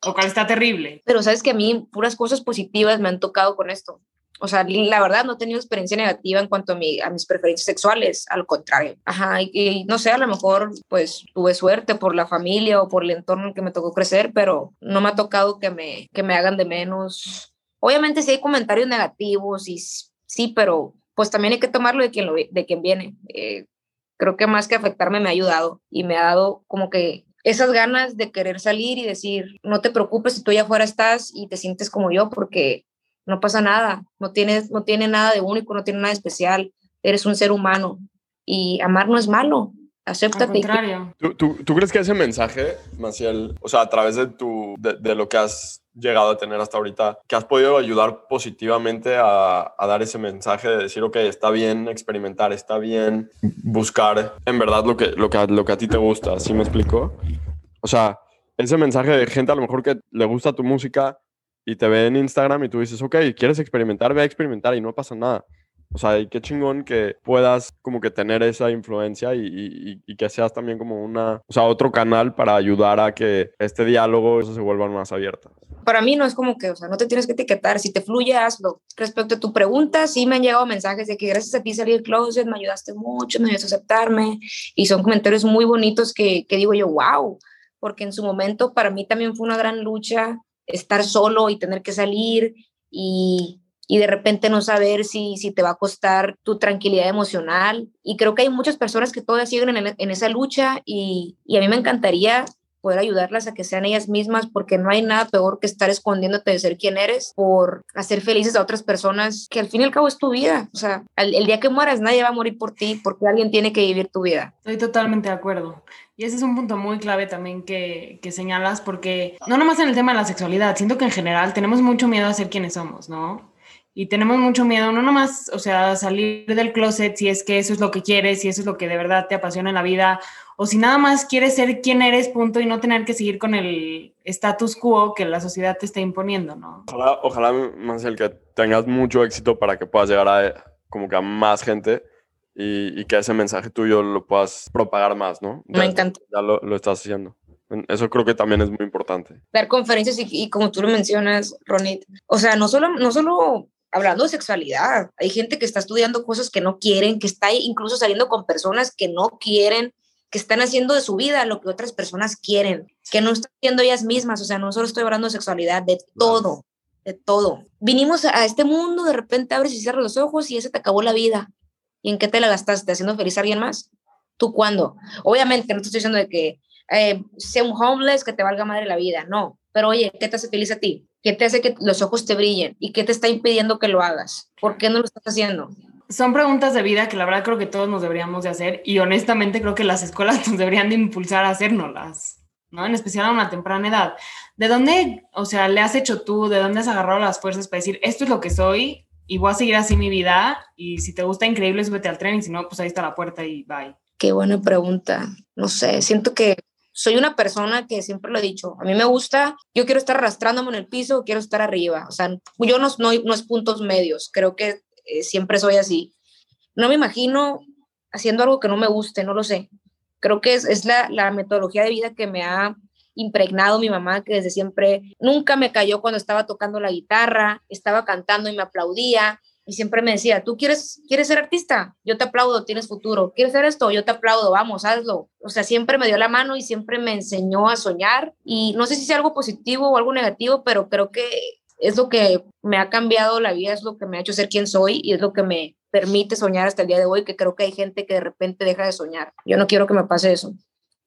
Lo cual está terrible. pero sabes que a mí puras cosas positivas me han tocado con esto. O sea, la verdad no he tenido experiencia negativa en cuanto a, mi, a mis preferencias sexuales, al contrario. Ajá, y, y no sé, a lo mejor pues tuve suerte por la familia o por el entorno en el que me tocó crecer, pero no me ha tocado que me, que me hagan de menos. Obviamente sí hay comentarios negativos y sí, pero pues también hay que tomarlo de quien, lo, de quien viene. Eh, creo que más que afectarme me ha ayudado y me ha dado como que esas ganas de querer salir y decir, no te preocupes si tú allá afuera estás y te sientes como yo, porque no pasa nada, no tienes, no tiene nada de único, no tiene nada de especial, eres un ser humano y amar no es malo, Al acéptate. contrario. ¿Tú, tú, tú crees que ese mensaje, Maciel, o sea, a través de, tu, de, de lo que has llegado a tener hasta ahorita, que has podido ayudar positivamente a, a dar ese mensaje de decir, ok, está bien experimentar, está bien buscar en verdad lo que, lo que, a- lo que a ti te gusta, ¿sí me explico? O sea, ese mensaje de gente a lo mejor que le gusta tu música y te ve en Instagram y tú dices, ok, quieres experimentar, ve a experimentar y no pasa nada. O sea, y qué chingón que puedas como que tener esa influencia y, y- y que seas también como una, o sea, otro canal para ayudar a que este diálogo se vuelva más abierto. Para mí no es como que, o sea, no te tienes que etiquetar, si te fluye, hazlo. Respecto a tu pregunta, sí me han llegado mensajes de que gracias a ti salí del closet, me ayudaste mucho, me ayudaste a aceptarme y son comentarios muy bonitos que, que digo yo, wow, porque en su momento para mí también fue una gran lucha estar solo y tener que salir y, y de repente no saber si, si te va a costar tu tranquilidad emocional. Y creo que hay muchas personas que todavía siguen en, en esa lucha y, y a mí me encantaría poder ayudarlas a que sean ellas mismas, porque no hay nada peor que estar escondiéndote de ser quien eres por hacer felices a otras personas, que al fin y al cabo es tu vida. O sea, el, día que mueras nadie va a morir por ti, porque alguien tiene que vivir tu vida. Estoy totalmente de acuerdo. Y ese es un punto muy clave también que, que señalas, porque no nomás en el tema de la sexualidad, siento que en general tenemos mucho miedo a ser quienes somos, ¿no? y tenemos mucho miedo, no nomás, o sea, salir del closet si es que eso es lo que quieres, si eso es lo que de verdad te apasiona en la vida, o si nada más quieres ser quien eres, punto, y no tener que seguir con el status quo que la sociedad te está imponiendo, ¿no? Ojalá, ojalá más el que tengas mucho éxito para que puedas llegar a como que a más gente y, que ese mensaje tuyo lo puedas propagar más, ¿no? Me encanta. Ya lo, lo estás haciendo. Eso creo que también es muy importante. Dar conferencias y, y, como tú lo mencionas, Ronit, o sea, no solo, no solo hablando de sexualidad. Hay gente que está estudiando cosas que no quieren, que está incluso saliendo con personas que no quieren, que están haciendo de su vida lo que otras personas quieren, que no están siendo ellas mismas. O sea, no solo estoy hablando de sexualidad, de todo, de todo. Vinimos a este mundo, de repente abres y cierras los ojos y ese te acabó la vida. ¿Y en qué te la gastaste? ¿Haciendo feliz a alguien más? ¿Tú cuándo? Obviamente no te estoy diciendo de que eh, sea un homeless que te valga madre la vida, no. Pero oye, ¿qué te hace feliz a ti? ¿Qué te hace que los ojos te brillen? ¿Y qué te está impidiendo que lo hagas? ¿Por qué no lo estás haciendo? Son preguntas de vida que la verdad creo que todos nos deberíamos de hacer y honestamente creo que las escuelas nos deberían de impulsar a hacernoslas, ¿no? En especial a una temprana edad. ¿De dónde, o sea, le has hecho tú? ¿De dónde has agarrado las fuerzas para decir, esto es lo que soy y voy a seguir así mi vida? Y si te gusta, increíble, súbete al tren y si no, pues ahí está la puerta y bye. Qué buena pregunta. No sé, siento que soy una persona que siempre lo he dicho, a mí me gusta, yo quiero estar arrastrándome en el piso, quiero estar arriba, o sea, yo no, no, no es puntos medios, creo que eh, siempre soy así. No me imagino haciendo algo que no me guste, no lo sé. Creo que es, es la, la metodología de vida que me ha impregnado mi mamá, que desde siempre nunca me cayó cuando estaba tocando la guitarra, estaba cantando y me aplaudía, y siempre me decía, ¿tú quieres, quieres ser artista? Yo te aplaudo, tienes futuro. ¿Quieres hacer esto? Yo te aplaudo, vamos, hazlo. O sea, siempre me dio la mano y siempre me enseñó a soñar. Y no sé si sea algo positivo o algo negativo, pero creo que es lo que me ha cambiado la vida, es lo que me ha hecho ser quien soy y es lo que me permite soñar hasta el día de hoy, que creo que hay gente que de repente deja de soñar. Yo no quiero que me pase eso.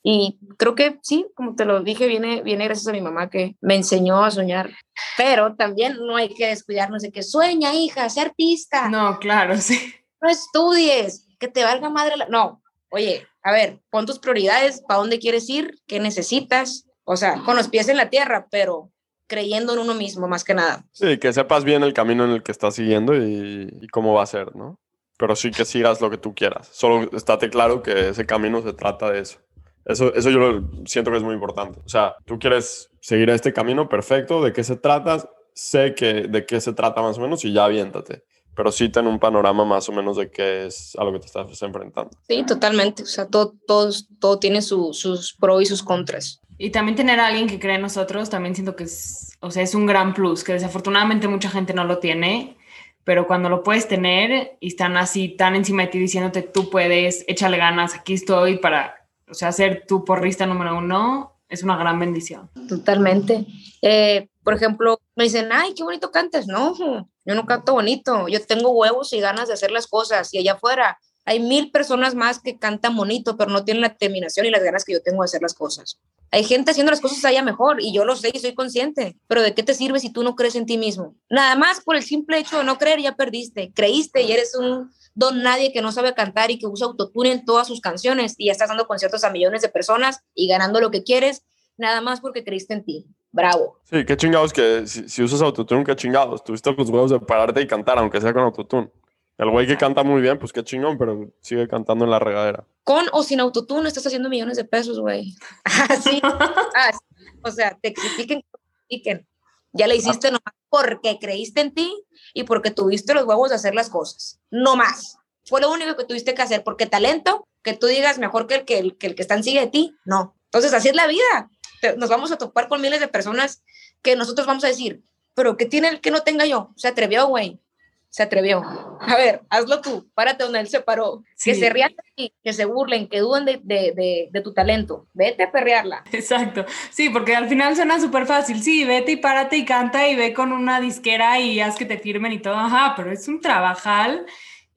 Y creo que sí, como te lo dije, viene, viene gracias a mi mamá que me enseñó a soñar. Pero también no hay que descuidarnos de que sueña, hija, sé artista. No, claro, sí. No estudies, que te valga madre. La... No, oye, a ver, pon tus prioridades, para dónde quieres ir, qué necesitas. O sea, con los pies en la tierra, pero creyendo en uno mismo más que nada. Sí, que sepas bien el camino en el que estás siguiendo y, y cómo va a ser, ¿no? Pero sí que sigas lo que tú quieras. Solo estate claro que ese camino se trata de eso. Eso, eso yo lo siento que es muy importante. O sea, tú quieres seguir este camino perfecto, ¿de qué se trata? Sé que de qué se trata más o menos y ya aviéntate. Pero sí ten un panorama más o menos de qué es a lo que te estás enfrentando. Sí, totalmente. O sea, todo, todo, todo tiene sus pros y sus contras. Y también tener a alguien que cree en nosotros, también siento que es, o sea, es un gran plus, que desafortunadamente mucha gente no lo tiene, pero cuando lo puedes tener y están así tan encima de ti diciéndote, tú puedes, échale ganas, aquí estoy para o sea, ser tu porrista número uno es una gran bendición. Totalmente. Eh, por ejemplo, me dicen, ay, qué bonito cantas. No, yo no canto bonito. Yo tengo huevos y ganas de hacer las cosas. Y allá afuera hay mil personas más que cantan bonito, pero no tienen la determinación y las ganas que yo tengo de hacer las cosas. Hay gente haciendo las cosas allá mejor y yo lo sé y soy consciente, pero ¿de qué te sirve si tú no crees en ti mismo? Nada más por el simple hecho de no creer ya perdiste. Creíste y eres un don nadie que no sabe cantar y que usa autotune en todas sus canciones y ya estás dando conciertos a millones de personas y ganando lo que quieres, nada más porque creíste en ti. Bravo. Sí, qué chingados que si, usas autotune, qué chingados. Tuviste los huevos de pararte y cantar, aunque sea con autotune. El güey que canta muy bien, pues qué chingón, pero sigue cantando en la regadera. Con o sin autotune estás haciendo millones de pesos, güey. Así. Ah, o sea, te critiquen, critiquen. Ya le hiciste nomás porque creíste en ti y porque tuviste los huevos de hacer las cosas. No más. Fue lo único que tuviste que hacer, porque talento, que tú digas mejor que el que, el, que, el que está en sigue de ti, no. Entonces, así es la vida. Nos vamos a topar con miles de personas que nosotros vamos a decir, pero ¿qué tiene el que no tenga yo? Se atrevió, güey se atrevió. A ver, hazlo tú, párate donde él se paró. Que se rían de que se burlen, que duden de, de, de, tu talento. Vete a perrearla. Exacto. Sí, porque al final suena súper fácil. Sí, vete y párate y canta y ve con una disquera y haz que te firmen y todo. Ajá, pero es un trabajal.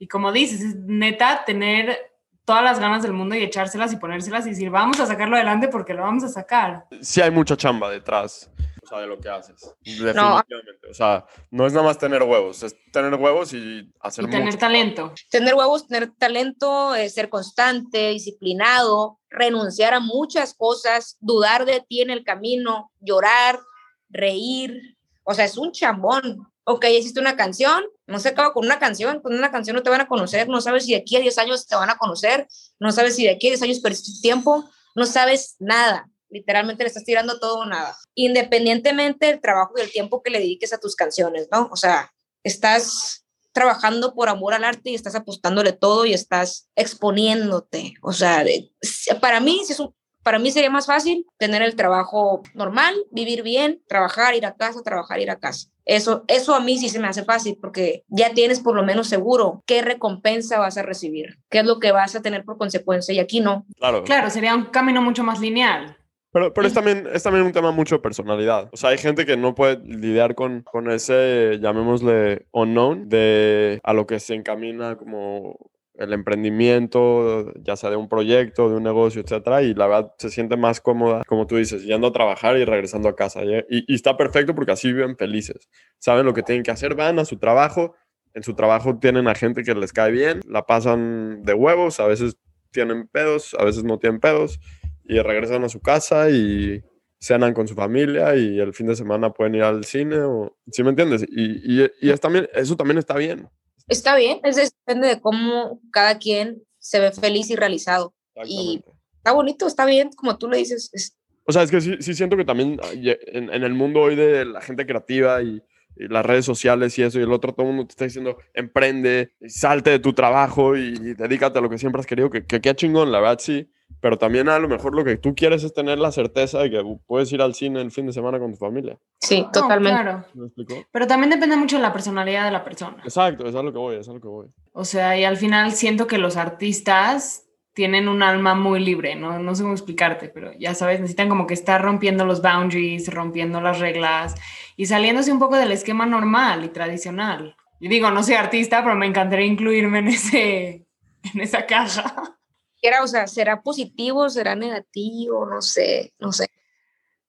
Y como dices, es neta tener todas las ganas del mundo y echárselas y ponérselas y decir, vamos a sacarlo adelante porque lo vamos a sacar. Sí hay mucha chamba detrás, sea, de lo que haces. Definitivamente. O sea, no es nada más tener huevos, es tener huevos y hacer y tener talento. Tener huevos, tener talento, eh, ser constante, disciplinado, renunciar a muchas cosas, dudar de ti en el camino, llorar, reír. O sea, es un chambón ok, hiciste una canción, no se acaba con una canción, con una canción no te van a conocer, no sabes si de aquí a 10 años te van a conocer, no sabes si de aquí a 10 años perdiste tiempo, no sabes nada, literalmente le estás tirando todo o nada, independientemente del trabajo y del tiempo que le dediques a tus canciones, ¿no? O sea, estás trabajando por amor al arte y estás apostándole todo y estás exponiéndote, o sea, para mí si es un, para mí sería más fácil tener el trabajo normal, vivir bien, trabajar, ir a casa, trabajar, ir a casa. Eso, eso a mí sí se me hace fácil porque ya tienes por lo menos seguro qué recompensa vas a recibir, qué es lo que vas a tener por consecuencia y aquí no. Claro. Claro, sería un camino mucho más lineal. Pero, pero es, también, es también un tema mucho de personalidad. O sea, hay gente que no puede lidiar con, con ese, llamémosle, unknown, de a lo que se encamina como el emprendimiento, ya sea de un proyecto, de un negocio, etcétera, y la verdad se siente más cómoda, como tú dices, yendo a trabajar y regresando a casa. Y, está perfecto porque así viven felices. Saben lo que tienen que hacer, van a su trabajo, en su trabajo tienen a gente que les cae bien, la pasan de huevos, a veces tienen pedos, a veces no tienen pedos, y regresan a su casa y cenan con su familia y el fin de semana pueden ir al cine, o, ¿sí me entiendes? Y, y, y es también, eso también está bien. Está bien, es, depende de cómo cada quien se ve feliz y realizado. Y está bonito, está bien, como tú le dices. O sea, es que sí, sí, siento que también en, en, el mundo hoy de la gente creativa y, las redes sociales y eso, y el otro, todo el mundo te está diciendo, emprende, salte de tu trabajo y, dedícate a lo que siempre has querido, que, que qué chingón, la verdad sí pero también a lo mejor lo que tú quieres es tener la certeza de que puedes ir al cine el fin de semana con tu familia. Sí, totalmente. claro. Pero también depende mucho de la personalidad de la persona. Exacto, es a lo que voy, es a lo que voy. O sea, y al final siento que los artistas tienen un alma muy libre, ¿no? No sé cómo explicarte, pero ya sabes, necesitan como que estar rompiendo los boundaries, rompiendo las reglas y saliéndose un poco del esquema normal y tradicional. Y digo, no soy artista, pero me encantaría incluirme en, ese, en esa caja o sea, ¿será positivo, será negativo? No sé, no sé.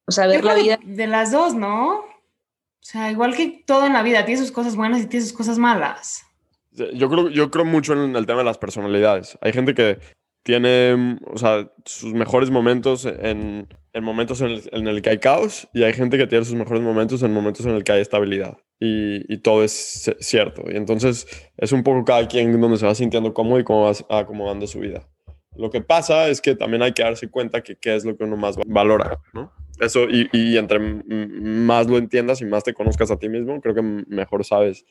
O sea, ver la vida. De las dos, ¿no? O sea, igual que todo en la vida, tiene sus cosas buenas y tiene sus cosas malas. Yo creo, yo creo mucho en el tema de las personalidades. Hay gente que tiene, o sea, sus mejores momentos en, en momentos en el, en el, que hay caos y hay gente que tiene sus mejores momentos en momentos en el que hay estabilidad. Y, y, todo es cierto. Y entonces es un poco cada quien donde se va sintiendo cómodo y cómo va acomodando su vida. Lo que pasa es que también hay que darse cuenta que qué es lo que uno más valora, ¿no? Eso, y, y entre más lo entiendas y más te conozcas a ti mismo, creo que mejor sabes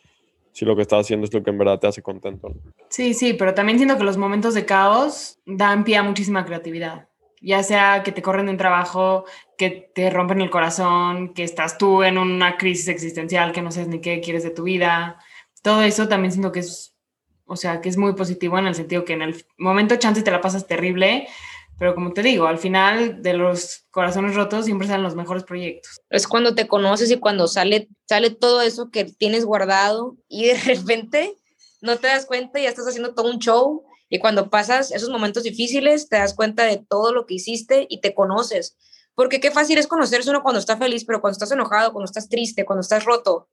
si lo que estás haciendo es lo que en verdad te hace contento. Sí, sí, pero también siento que los momentos de caos dan pie a muchísima creatividad. Ya sea que te corren de un trabajo, que te rompen el corazón, que estás tú en una crisis existencial, que no sabes ni qué quieres de tu vida. Todo eso también siento que es o sea, que es muy positivo en el sentido que en el momento chance te la pasas terrible, pero como te digo, al final de los corazones rotos siempre salen los mejores proyectos. Es cuando te conoces y cuando sale, sale todo eso que tienes guardado y de repente no te das cuenta y ya estás haciendo todo un show. Y cuando pasas esos momentos difíciles, te das cuenta de todo lo que hiciste y te conoces. Porque qué fácil es conocerse uno cuando está feliz, pero cuando estás enojado, cuando estás triste, cuando estás roto,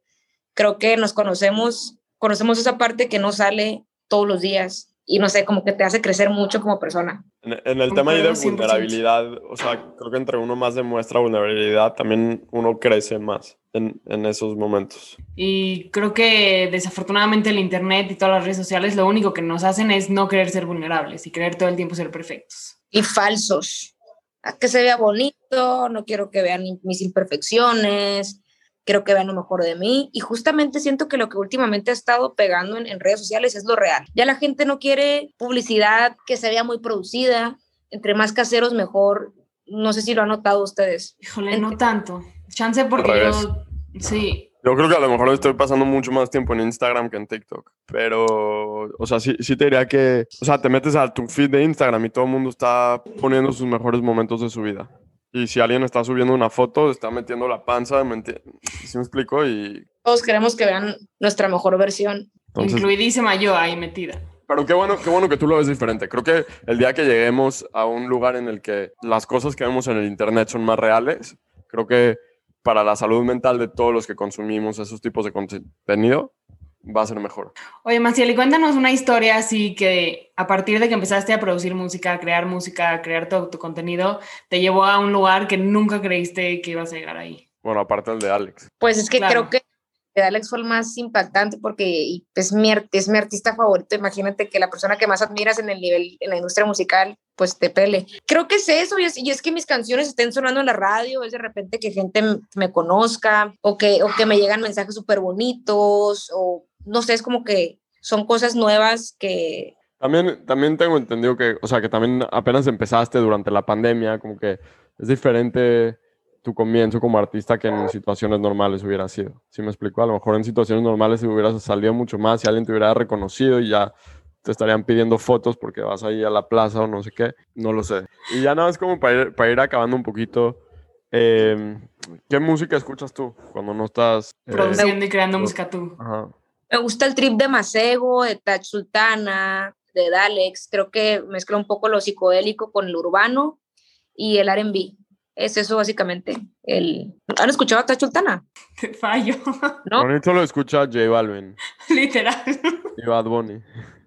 creo que nos conocemos conocemos esa parte que no sale todos los días y no sé, como que te hace crecer mucho como persona. En, el tema de vulnerabilidad, o sea, creo que entre uno más demuestra vulnerabilidad, también uno crece más en, en, esos momentos. Y creo que desafortunadamente el Internet y todas las redes sociales lo único que nos hacen es no querer ser vulnerables y querer todo el tiempo ser perfectos. Y falsos. A que se vea bonito, no quiero que vean mis imperfecciones, quiero que vean lo mejor de mí y justamente siento que lo que últimamente ha estado pegando en, redes sociales es lo real. Ya la gente no quiere publicidad que se vea muy producida, entre más caseros mejor. No sé si lo han notado ustedes. Híjole, no tanto. Chance porque yo, sí. Yo creo que a lo mejor estoy pasando mucho más tiempo en Instagram que en TikTok. Pero, o sea, sí, sí te diría que, o sea, te metes a tu feed de Instagram y todo el mundo está poniendo sus mejores momentos de su vida. Y si alguien está subiendo una foto, está metiendo la panza, ¿me ¿Sí me explico? Y... Todos queremos que vean nuestra mejor versión. Incluidísima yo ahí metida. Pero qué bueno, qué bueno que tú lo ves diferente. Creo que el día que lleguemos a un lugar en el que las cosas que vemos en el Internet son más reales, creo que para la salud mental de todos los que consumimos esos tipos de contenido va a ser mejor. Oye, Maciel, y cuéntanos una historia así que a partir de que empezaste a producir música, a crear música, a crear todo tu contenido, te llevó a un lugar que nunca creíste que ibas a llegar ahí. Bueno, aparte del de Alex. Pues es que Claro. creo que de Alex fue el más impactante porque es, mi, es mi artista favorito. Imagínate que la persona que más admiras en el nivel, en la industria musical, pues te pele. Creo que es eso, y es, y es que mis canciones estén sonando en la radio, es de repente que gente me conozca o que, o que me llegan mensajes súper bonitos o no sé, es como que son cosas nuevas que, También, también tengo entendido que, o sea, que también apenas empezaste durante la pandemia, como que es diferente tu comienzo como artista que en situaciones normales hubiera sido. ¿Sí me explico? A lo mejor en situaciones normales si hubieras salido mucho más, si alguien te hubiera reconocido y ya te estarían pidiendo fotos porque vas ahí a la plaza o no sé qué, no lo sé. Y ya nada más como para ir, para ir acabando un poquito, eh, ¿qué música escuchas tú cuando no estás... eh, Produciendo y creando música tú. ajá. Me gusta el trip de Macego, de Tach Sultana, de Dalex. Creo que mezcla un poco lo psicodélico con lo urbano y el R&B. Es eso básicamente. El... ¿Han escuchado a Tach Sultana? Te fallo, ¿No? Bonito lo escucha J Balvin literal. y Bad Bunny.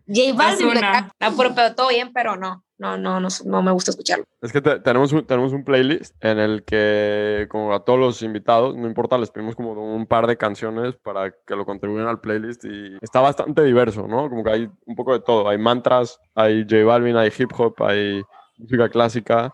J Balvin. No, pero, pero todo bien, pero no. No, no, no, no me gusta escucharlo. Es que te- tenemos, un, tenemos un playlist en el que, como a todos los invitados, no importa, les pedimos como un par de canciones para que lo contribuyan al playlist y está bastante diverso, ¿no? Como que hay un poco de todo. Hay mantras, hay J Balvin, hay hip hop, hay música clásica.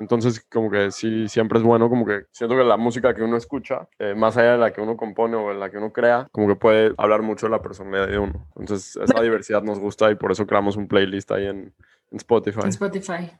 Entonces, como que sí, siempre es bueno, como que siento que la música que uno escucha, eh, más allá de la que uno compone o de la que uno crea, como que puede hablar mucho de la personalidad de uno. Entonces, esa diversidad nos gusta y por eso creamos un playlist ahí en, en Spotify. En Spotify.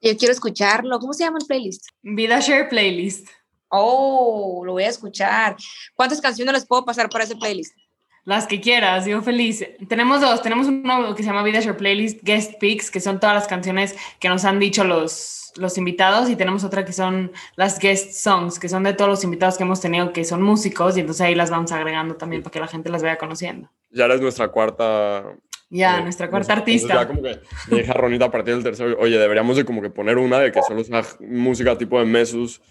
Yo quiero escucharlo. ¿Cómo se llama el playlist? Vida Share Playlist. Oh, lo voy a escuchar. ¿Cuántas canciones les puedo pasar para ese playlist? Las que quieras, yo feliz. Tenemos dos, tenemos uno que se llama Vida Share Playlist Guest Picks, que son todas las canciones que nos han dicho los, los invitados, y tenemos otra que son las Guest Songs, que son de todos los invitados que hemos tenido que son músicos, y entonces ahí las vamos agregando también para que la gente las vaya conociendo. Ya eres nuestra cuarta Ya, Eh, nuestra cuarta artista. Ya como que a Ronita a partir del tercero, oye, deberíamos de como que poner una de que solo sea música tipo de Mesus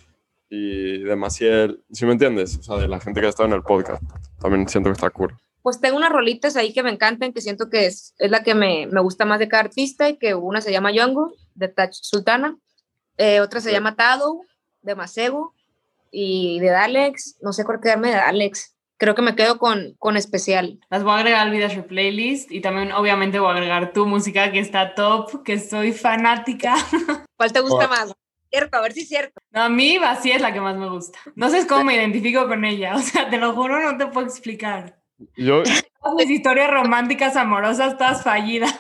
y de Maciel, ¿sí me entiendes? O sea, de la gente que ha estado en el podcast. También siento que está cool. Pues tengo unas rolitas ahí que me encantan, que siento que es, es la que me, me gusta más de cada artista y que una se llama Yongo, de Tach Sultana, eh, otra se Ok. llama Tado, de Macego, y de Dalex, no sé por qué darme de Alex, creo que me quedo con, con especial. Las voy a agregar al Vida Share Playlist, y también obviamente voy a agregar tu música que está top, que soy fanática. ¿Cuál te gusta Oh. más? Cierto, a ver si es cierto. No, a mí así es la que más me gusta. No sé cómo me identifico con ella, o sea, te lo juro, no te puedo explicar. Yo, Todas mis historias románticas, amorosas, todas fallidas.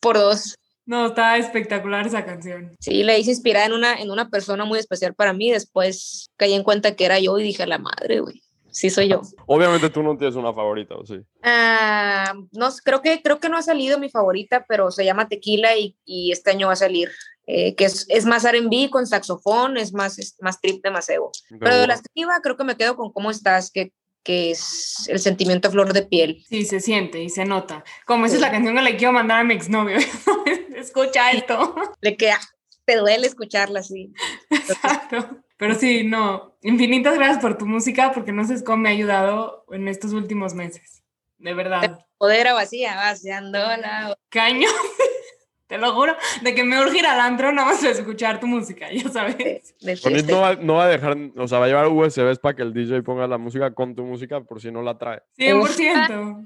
Por dos. No, está espectacular esa canción. Sí, le hice inspirada en una, en una persona muy especial para mí. Después caí en cuenta que era yo y dije, la madre, güey. Sí, soy yo. obviamente tú no tienes una favorita, ¿o sí? Ah, no, sé, creo que, creo que no ha salido mi favorita, pero se llama Tequila y, y este año va a salir. eh, que es, es más R&B con saxofón, es más, es más trip de macebo. Pero de la escriba creo que me quedo con cómo estás, que, que es el sentimiento a flor de piel. Sí, se siente y se nota. Como esa es la canción que le quiero mandar a mi exnovio. Escucha esto. Le queda, te duele escucharla así. Exacto. Pero sí, no. Infinitas gracias por tu música, porque no sé cómo me ha ayudado en estos últimos meses. De verdad. Poder vacía, vaciándola. Caño. Te lo juro, de que me urge ir al antro nada más para escuchar tu música, ya sabes. De, de va, no va a dejar, o sea, va a llevar USBs para que el DJ ponga la música con tu música por si no la trae. 100%.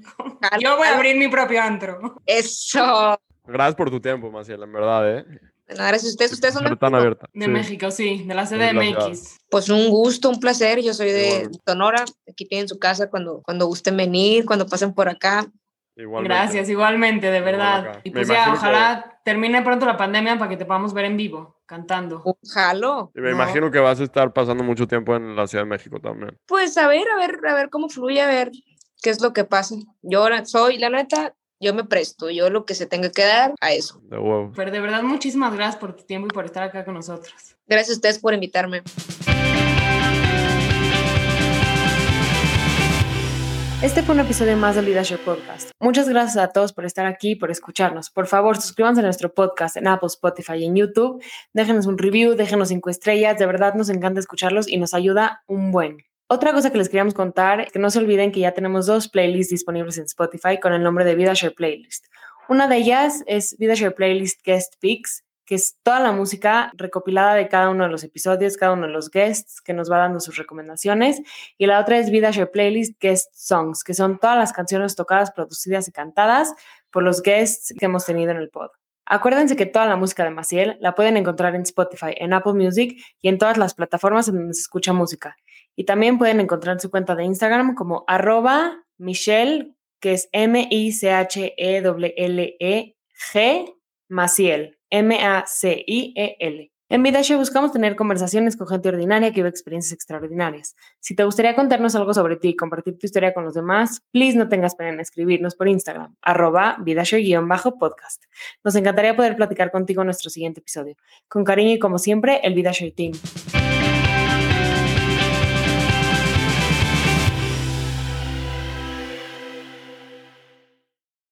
Yo voy a abrir mi propio antro. Eso. Gracias por tu tiempo, Maciel, en verdad, ¿eh? Bueno, gracias a ustedes. Ustedes son de abierta. De Sí. México, sí, de la CDMX. Pues un gusto, un placer. Yo soy de Igualmente. Sonora. Aquí tienen su casa cuando, cuando gusten venir, cuando pasen por acá. Igualmente. Gracias, igualmente, de verdad. Y Me pues ya, que- ojalá termine pronto la pandemia para que te podamos ver en vivo, cantando. Jalo. Y me No. imagino que vas a estar pasando mucho tiempo en la Ciudad de México también. Pues a ver, a ver, a ver cómo fluye, a ver qué es lo que pasa. Yo ahora soy, la neta, yo me presto. Yo lo que se tenga que dar a eso. De huevo. Pero de verdad, muchísimas gracias por tu tiempo y por estar acá con nosotros. Gracias a ustedes por invitarme. Este fue un episodio más del Leadership Podcast. Muchas gracias a todos por estar aquí y por escucharnos. Por favor, suscríbanse a nuestro podcast en Apple, Spotify y en YouTube. Déjenos un review, déjenos cinco estrellas. De verdad nos encanta escucharlos y nos ayuda un buen. Otra cosa que les queríamos contar es que no se olviden que ya tenemos dos playlists disponibles en Spotify con el nombre de VidaShare Playlist. Una de ellas es VidaShare Playlist Guest Picks que es toda la música recopilada de cada uno de los episodios, cada uno de los guests que nos va dando sus recomendaciones. Y la otra es Vida Share Playlist Guest Songs, que son todas las canciones tocadas, producidas y cantadas por los guests que hemos tenido en el pod. Acuérdense que toda la música de Maciel la pueden encontrar en Spotify, en Apple Music y en todas las plataformas en donde se escucha música. Y también pueden encontrar su cuenta de Instagram como arroba Michelle, que es M-I-C-H-E-L-L-E-G, Maciel. M-A-C-I-E-L. En VidaShow buscamos tener conversaciones con gente ordinaria que vive experiencias extraordinarias. Si te gustaría contarnos algo sobre ti y compartir tu historia con los demás, please no tengas pena en escribirnos por Instagram, arroba vidashow-podcast. Nos encantaría poder platicar contigo en nuestro siguiente episodio. Con cariño y como siempre, el VidaShow Team.